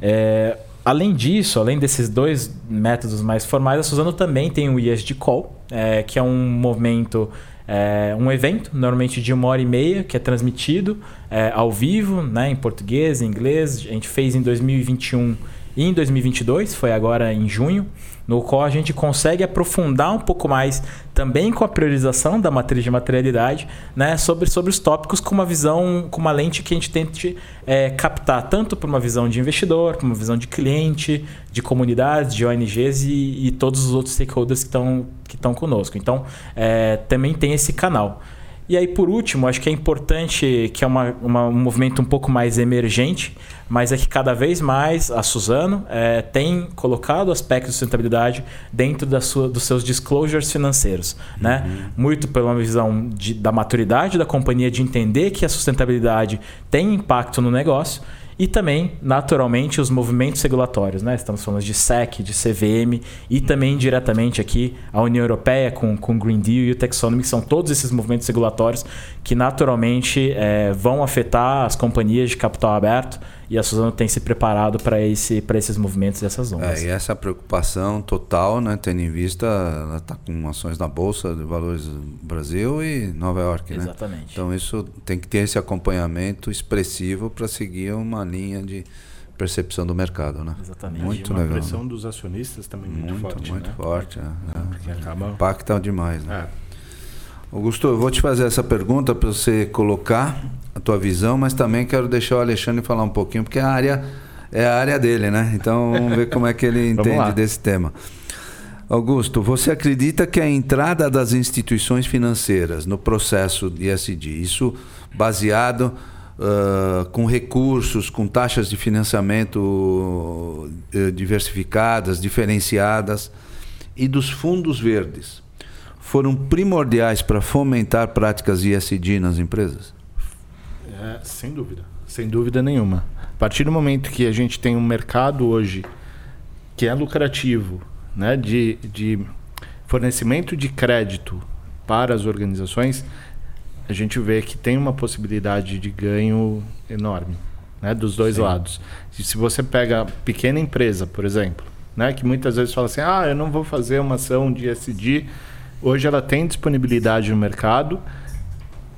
É, além disso, além desses dois métodos mais formais, a Suzano também tem o ESG Call, é, que é um movimento é um evento, normalmente de uma hora e meia, que é transmitido é, ao vivo, né, em português, em inglês. A gente fez em 2021 e em 2022, foi agora em junho, no qual a gente consegue aprofundar um pouco mais também com a priorização da matriz de materialidade, né, sobre, sobre os tópicos com uma visão, com uma lente que a gente tente é, captar tanto por uma visão de investidor, por uma visão de cliente, de comunidades, de ONGs e, e todos os outros stakeholders que estão que conosco. Então, é, também tem esse canal. E aí, por último, acho que é importante, que é uma, uma, um movimento um pouco mais emergente, mas é que cada vez mais a Suzano é, tem colocado aspectos de sustentabilidade dentro da sua, dos seus disclosures financeiros. Né? Uhum. Né? Muito pela visão de, da maturidade da companhia, de entender que a sustentabilidade tem impacto no negócio e também, naturalmente, os movimentos regulatórios. Né? Estamos falando de SEC, de CVM e também diretamente aqui a União Europeia com, com o Green Deal e o Taxonomy, que são todos esses movimentos regulatórios que naturalmente é, vão afetar as companhias de capital aberto e a Suzano tem se preparado para esse, esses movimentos e essas ondas. É, e essa preocupação total, né, tendo em vista, ela está com ações na Bolsa de Valores do Brasil e Nova York. Né? Exatamente. Então isso tem que ter esse acompanhamento expressivo para seguir uma linha de percepção do mercado, né? Exatamente. Muito e uma legal. A pressão né? dos acionistas também muito, muito forte, muito né? forte. É, é. Porque acaba impacta demais, né? É. Augusto, eu vou te fazer essa pergunta para você colocar a tua visão, mas também quero deixar o Alexandre falar um pouquinho, porque a área é a área dele, né? Então vamos ver como é que ele entende desse tema. Augusto, você acredita que a entrada das instituições financeiras no processo de ISD, isso baseado uh, com recursos, com taxas de financiamento uh, diversificadas, diferenciadas, e dos fundos verdes, foram primordiais para fomentar práticas ISD nas empresas? É, sem dúvida, sem dúvida nenhuma. partir do momento que a gente tem um mercado hoje que é lucrativo, né, de, de fornecimento de crédito para as organizações, a gente vê que tem uma possibilidade de ganho enorme, né, dos dois Sim. lados. E se você pega pequena empresa, por exemplo, né, que muitas vezes fala assim, ah, eu não vou fazer uma ação de SD, hoje ela tem disponibilidade no mercado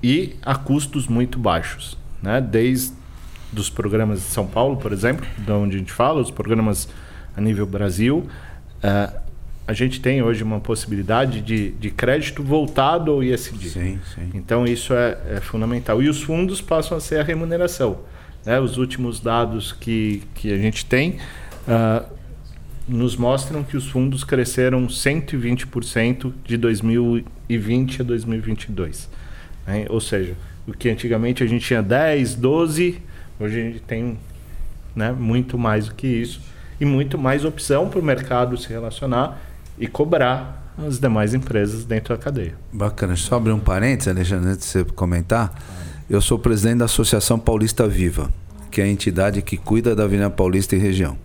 e a custos muito baixos, né, desde dos programas de São Paulo, por exemplo, de onde a gente fala, os programas a nível Brasil, uh, a gente tem hoje uma possibilidade de, de crédito voltado ao ISD. Sim, sim. Então isso é, é, fundamental. E os fundos passam a ser a remuneração. Né? Os últimos dados que, que a gente tem uh, nos mostram que os fundos cresceram 120% de 2020 a 2022. Né? Ou seja, o que antigamente a gente tinha 10, 12, hoje a gente tem né, muito mais do que isso e muito mais opção para o mercado se relacionar e cobrar as demais empresas dentro da cadeia. Bacana. Só abrir um parênteses, Alexandre, antes de você comentar. Eu sou presidente da Associação Paulista Viva, que é a entidade que cuida da Avenida Paulista e região.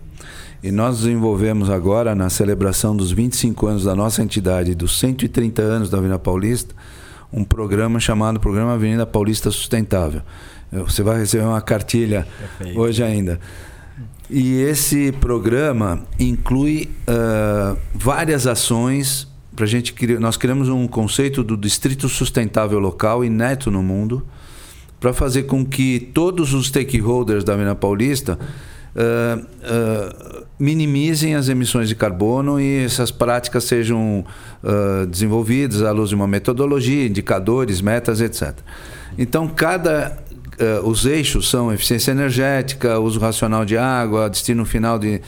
E nós desenvolvemos agora, na celebração dos 25 anos da nossa entidade, dos 130 anos da Avenida Paulista, um programa chamado Programa Avenida Paulista Sustentável. Você vai receber uma cartilha Perfeito. hoje ainda. E esse programa inclui uh, várias ações para gente criar. Nós criamos um conceito do distrito sustentável local inédito no mundo para fazer com que todos os stakeholders da Mina Paulista uh, uh, minimizem as emissões de carbono e essas práticas sejam desenvolvidas à luz de uma metodologia, indicadores, metas, etc. Então, cada uh, os eixos são eficiência energética, uso racional de água, destino final de,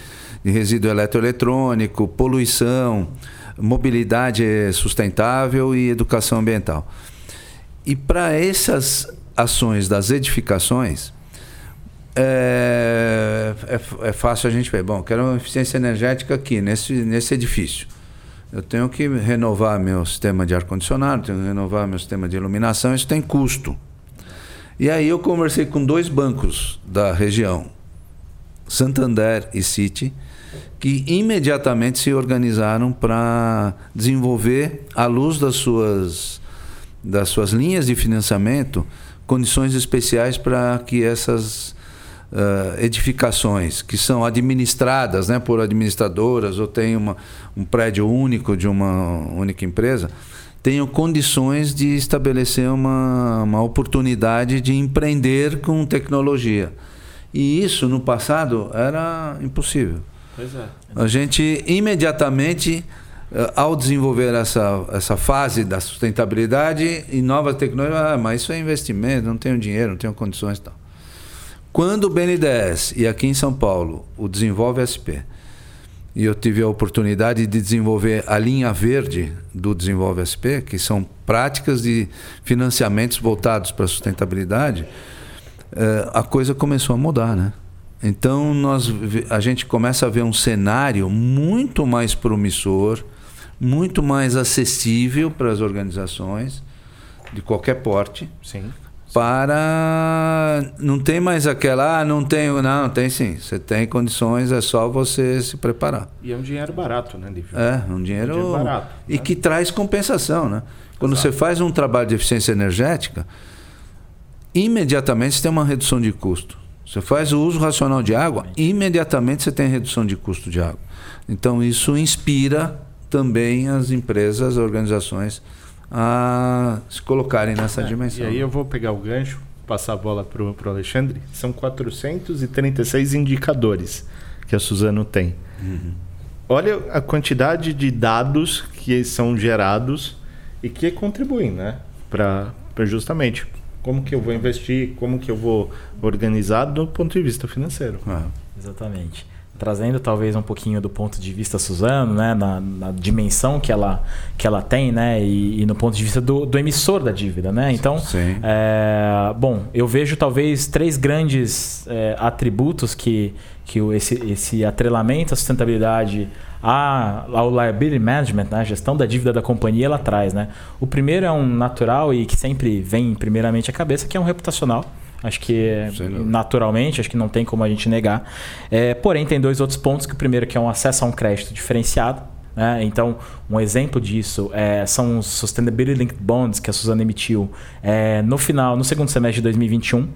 de resíduo eletroeletrônico, poluição, mobilidade sustentável e educação ambiental. E para essas ações das edificações, é, é, é, fácil a gente ver. Bom, quero uma eficiência energética aqui, nesse, nesse edifício. Eu tenho que renovar meu sistema de ar-condicionado, tenho que renovar meu sistema de iluminação, isso tem custo. E aí eu conversei com dois bancos da região, Santander e Citi, que imediatamente se organizaram para desenvolver, à luz das suas, das suas linhas de financiamento, condições especiais para que essas uh, edificações, que são administradas né, por administradoras ou tem uma, um prédio único de uma única empresa, tenham condições de estabelecer uma, uma oportunidade de empreender com tecnologia. E isso no passado era impossível. Pois é. A gente imediatamente, eh, ao desenvolver essa, essa fase da sustentabilidade e novas tecnologias, ah, mas isso é investimento, não tenho dinheiro, não tenho condições e tal. Quando o BNDES e aqui em São Paulo o Desenvolve SP e eu tive a oportunidade de desenvolver a linha verde do Desenvolve SP, que são práticas de financiamentos voltados para a sustentabilidade, eh, a coisa começou a mudar, né? Então nós, a gente começa a ver um cenário muito mais promissor, muito mais acessível para as organizações de qualquer porte. Sim para não tem mais aquela ah, não tenho não tem sim você tem condições é só você se preparar e é um dinheiro barato né Lívio? é um dinheiro, é um dinheiro barato e né? que traz compensação né quando Exato. você faz um trabalho de eficiência energética imediatamente você tem uma redução de custo você faz o uso racional de água imediatamente você tem redução de custo de água então isso inspira também as empresas as organizações a se colocarem nessa é, dimensão. E aí eu vou pegar o gancho, passar a bola para o Alexandre. São 436 indicadores que a Suzano tem. Uhum. Olha a quantidade de dados que são gerados e que contribuem né, para justamente como que eu vou investir, como que eu vou organizar do ponto de vista financeiro. Ah. Exatamente trazendo talvez um pouquinho do ponto de vista Suzano, né, na, na dimensão que ela, que ela tem, né, e, e no ponto de vista do, do, emissor da dívida, né. Então, é, bom, eu vejo talvez três grandes é, atributos que, que esse, esse atrelamento à sustentabilidade a, ao liability management, né, a gestão da dívida da companhia, ela traz, né. O primeiro é um natural e que sempre vem primeiramente à cabeça, que é um reputacional Acho que naturalmente, acho que não tem como a gente negar. É, porém, tem dois outros pontos. Que o primeiro que é um acesso a um crédito diferenciado. Né? Então, um exemplo disso é, são os Sustainability Linked Bonds que a Suzana emitiu é, no final, no segundo semestre de 2021.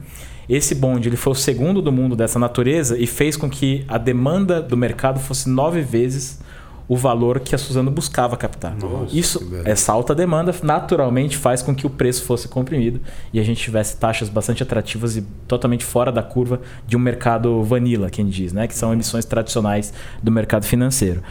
Esse bond ele foi o segundo do mundo dessa natureza e fez com que a demanda do mercado fosse nove vezes o valor que a Suzano buscava captar. Nossa, Isso, essa alta demanda naturalmente faz com que o preço fosse comprimido e a gente tivesse taxas bastante atrativas e totalmente fora da curva de um mercado vanilla, quem diz, né? que são emissões tradicionais do mercado financeiro.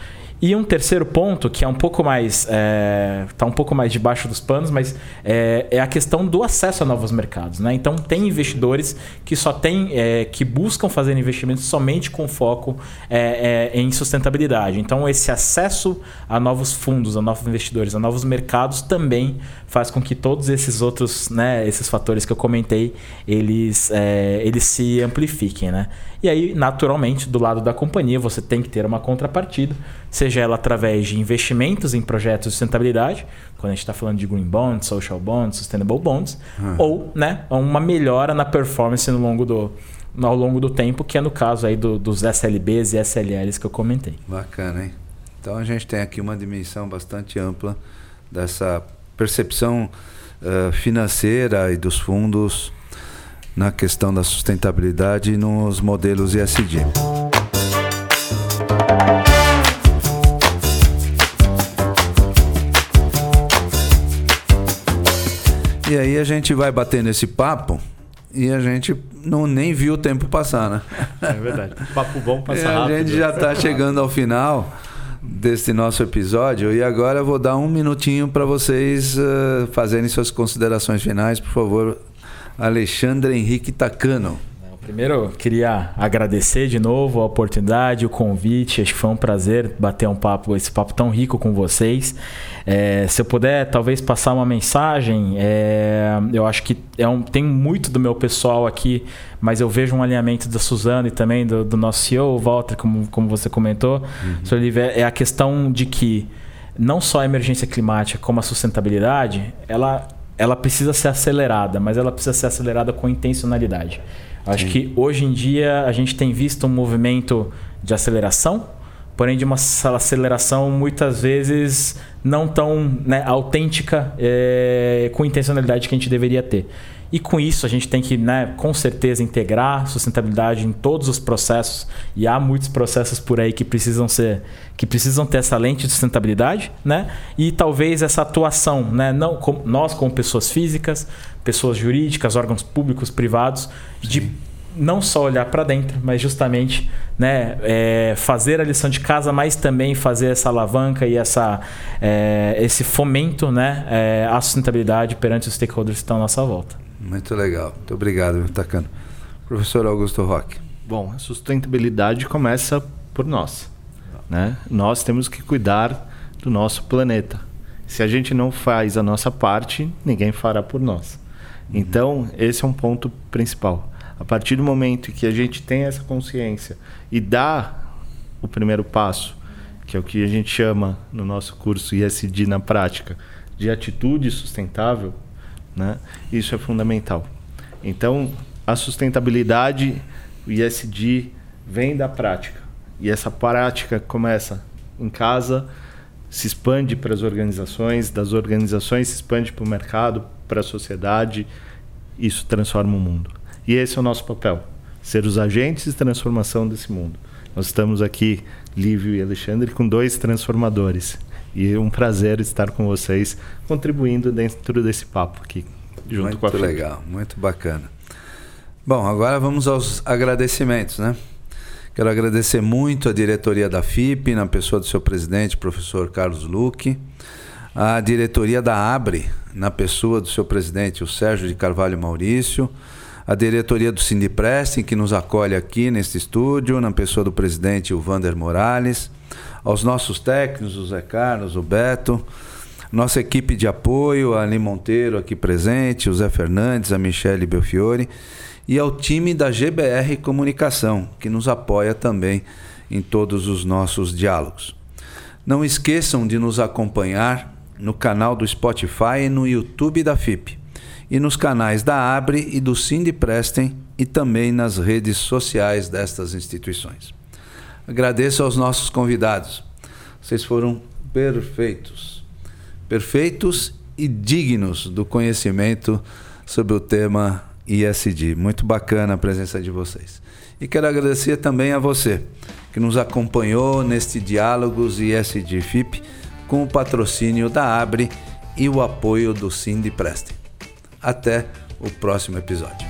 E um terceiro ponto, que é um pouco mais. é, tá um pouco mais debaixo dos panos, mas é, é, a questão do acesso a novos mercados. Né? Então tem investidores que só tem, é, que buscam fazer investimentos somente com foco é, é, em sustentabilidade. Então, esse acesso a novos fundos, a novos investidores, a novos mercados também faz com que todos esses outros, né, esses fatores que eu comentei, eles, é, eles se amplifiquem. Né? E aí, naturalmente, do lado da companhia, você tem que ter uma contrapartida, seja ela através de investimentos em projetos de sustentabilidade, quando a gente está falando de green bonds, social bonds, sustainable bonds, uhum. ou né, uma melhora na performance no longo do, ao longo do tempo, que é no caso aí do, dos SLBs e SLLs que eu comentei. Bacana, hein? Então a gente tem aqui uma dimensão bastante ampla dessa percepção uh, financeira e dos fundos na questão da sustentabilidade nos modelos ESG. E aí a gente vai batendo esse papo e a gente não nem viu o tempo passar, né? É verdade. Papo bom passa rápido. A gente já está chegando ao final deste nosso episódio e agora eu vou dar um minutinho para vocês uh, fazerem suas considerações finais, por favor, Alexandre Henrique Tacano. Primeiro, queria agradecer de novo a oportunidade, o convite. Acho que foi um prazer bater um papo, esse papo tão rico com vocês. É, se eu puder, talvez passar uma mensagem. É, eu acho que é um, tem muito do meu pessoal aqui, mas eu vejo um alinhamento da Suzana e também do, do nosso CEO, Walter, como, como você comentou. Uhum. É a questão de que não só a emergência climática, como a sustentabilidade, ela ela precisa ser acelerada, mas ela precisa ser acelerada com intencionalidade. Acho Sim. que hoje em dia a gente tem visto um movimento de aceleração, porém de uma aceleração muitas vezes não tão né, autêntica é, com intencionalidade que a gente deveria ter. E com isso a gente tem que, né, com certeza, integrar sustentabilidade em todos os processos. E há muitos processos por aí que precisam ser, que precisam ter essa lente de sustentabilidade, né? E talvez essa atuação, né, não com, nós como pessoas físicas, pessoas jurídicas, órgãos públicos, privados, Sim. de não só olhar para dentro, mas justamente né, é, fazer a lição de casa, mas também fazer essa alavanca e essa, é, esse fomento né, é, à sustentabilidade perante os stakeholders que estão à nossa volta. Muito legal. Muito obrigado, Tacano. Professor Augusto Roque. Bom, a sustentabilidade começa por nós. Né? Nós temos que cuidar do nosso planeta. Se a gente não faz a nossa parte, ninguém fará por nós. Uhum. Então, esse é um ponto principal. A partir do momento que a gente tem essa consciência e dá o primeiro passo, que é o que a gente chama no nosso curso ISD na prática, de atitude sustentável, né? Isso é fundamental. Então, a sustentabilidade, o ISD, vem da prática. E essa prática começa em casa, se expande para as organizações, das organizações se expande para o mercado, para a sociedade. Isso transforma o mundo. E esse é o nosso papel: ser os agentes de transformação desse mundo. Nós estamos aqui, Lívio e Alexandre, com dois transformadores. E é um prazer estar com vocês, contribuindo dentro desse papo aqui, junto muito com a Muito legal, muito bacana. Bom, agora vamos aos agradecimentos, né? Quero agradecer muito a diretoria da FIP, na pessoa do seu presidente, professor Carlos Luque, a diretoria da ABRE, na pessoa do seu presidente, o Sérgio de Carvalho Maurício, a diretoria do Sindiprestem, que nos acolhe aqui neste estúdio, na pessoa do presidente, o Vander Morales, aos nossos técnicos, o Zé Carlos, o Beto, nossa equipe de apoio, a Ali Monteiro aqui presente, o Zé Fernandes, a Michele Belfiore e ao time da GBR Comunicação, que nos apoia também em todos os nossos diálogos. Não esqueçam de nos acompanhar no canal do Spotify e no YouTube da FIP. e nos canais da Abre e do Prestem e também nas redes sociais destas instituições. Agradeço aos nossos convidados. Vocês foram perfeitos. Perfeitos e dignos do conhecimento sobre o tema ISD. Muito bacana a presença de vocês. E quero agradecer também a você que nos acompanhou neste Diálogos ISD FIP com o patrocínio da Abre e o apoio do Cindy Prestem. Até o próximo episódio.